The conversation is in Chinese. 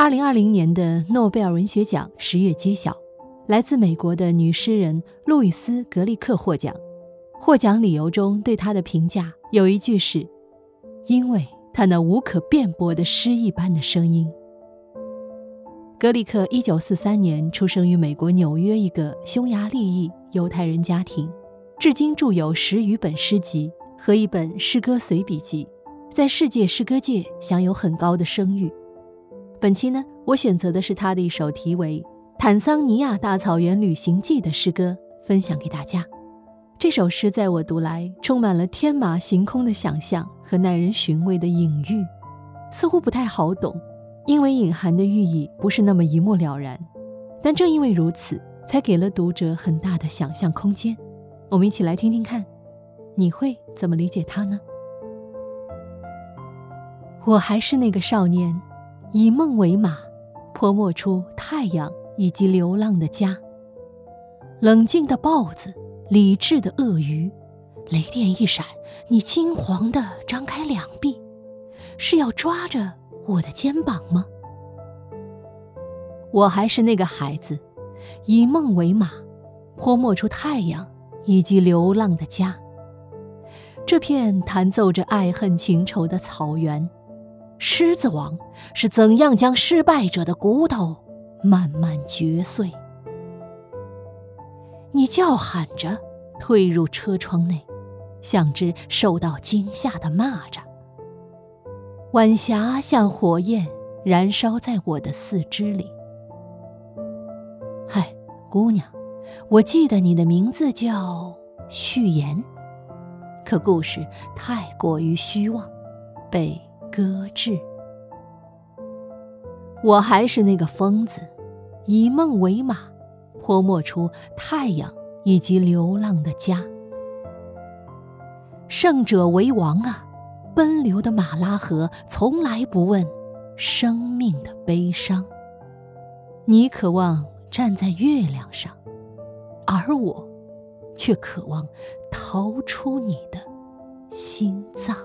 二零二零年的诺贝尔文学奖十月揭晓，来自美国的女诗人路易斯·格里克获奖。获奖理由中对她的评价有一句是：“因为她那无可辩驳的诗一般的声音。”格里克一九四三年出生于美国纽约一个匈牙利裔犹太人家庭，至今著有十余本诗集和一本诗歌随笔集，在世界诗歌界享有很高的声誉。本期呢，我选择的是他的一首题为《坦桑尼亚大草原旅行记》的诗歌，分享给大家。这首诗在我读来，充满了天马行空的想象和耐人寻味的隐喻，似乎不太好懂，因为隐含的寓意不是那么一目了然。但正因为如此，才给了读者很大的想象空间。我们一起来听听看，你会怎么理解它呢？我还是那个少年。以梦为马，泼墨出太阳以及流浪的家。冷静的豹子，理智的鳄鱼，雷电一闪，你金黄的张开两臂，是要抓着我的肩膀吗？我还是那个孩子，以梦为马，泼墨出太阳以及流浪的家。这片弹奏着爱恨情仇的草原。狮子王是怎样将失败者的骨头慢慢嚼碎？你叫喊着退入车窗内，像只受到惊吓的蚂蚱。晚霞像火焰燃烧在我的四肢里。嗨，姑娘，我记得你的名字叫序言，可故事太过于虚妄，被。搁置，我还是那个疯子，以梦为马，泼墨出太阳以及流浪的家。胜者为王啊！奔流的马拉河从来不问生命的悲伤。你渴望站在月亮上，而我却渴望逃出你的心脏。